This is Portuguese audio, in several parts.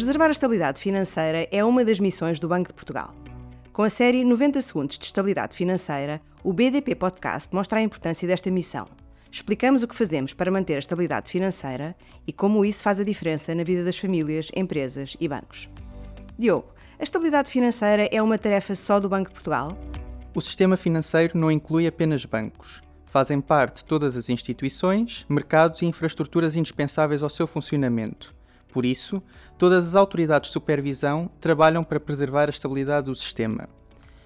Preservar a estabilidade financeira é uma das missões do Banco de Portugal. Com a série 90 Segundos de Estabilidade Financeira, o BDP Podcast mostra a importância desta missão. Explicamos o que fazemos para manter a estabilidade financeira e como isso faz a diferença na vida das famílias, empresas e bancos. Diogo, a estabilidade financeira é uma tarefa só do Banco de Portugal? O sistema financeiro não inclui apenas bancos. Fazem parte todas as instituições, mercados e infraestruturas indispensáveis ao seu funcionamento. Por isso, todas as autoridades de supervisão trabalham para preservar a estabilidade do sistema.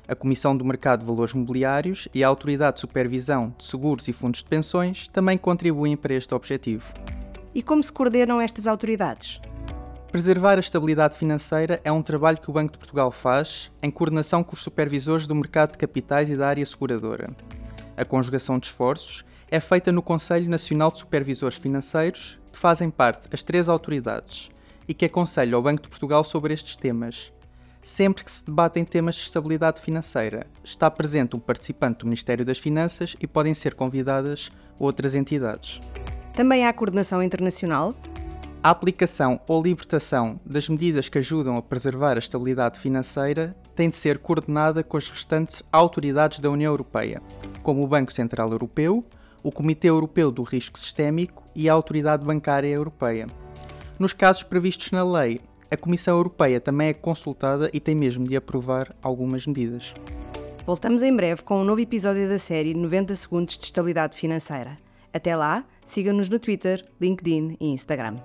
A Comissão do Mercado de Valores Mobiliários e a Autoridade de Supervisão de Seguros e Fundos de Pensões também contribuem para este objetivo. E como se coordenam estas autoridades? Preservar a estabilidade financeira é um trabalho que o Banco de Portugal faz em coordenação com os supervisores do mercado de capitais e da área seguradora. A conjugação de esforços é feita no Conselho Nacional de Supervisores Financeiros, fazem parte as três autoridades e que aconselham ao Banco de Portugal sobre estes temas. Sempre que se debatem temas de estabilidade financeira, está presente um participante do Ministério das Finanças e podem ser convidadas outras entidades. Também há coordenação internacional? A aplicação ou libertação das medidas que ajudam a preservar a estabilidade financeira tem de ser coordenada com as restantes autoridades da União Europeia, como o Banco Central Europeu, o Comitê Europeu do Risco Sistémico e a Autoridade Bancária Europeia. Nos casos previstos na lei, a Comissão Europeia também é consultada e tem mesmo de aprovar algumas medidas. Voltamos em breve com um novo episódio da série 90 Segundos de Estabilidade Financeira. Até lá, siga-nos no Twitter, LinkedIn e Instagram.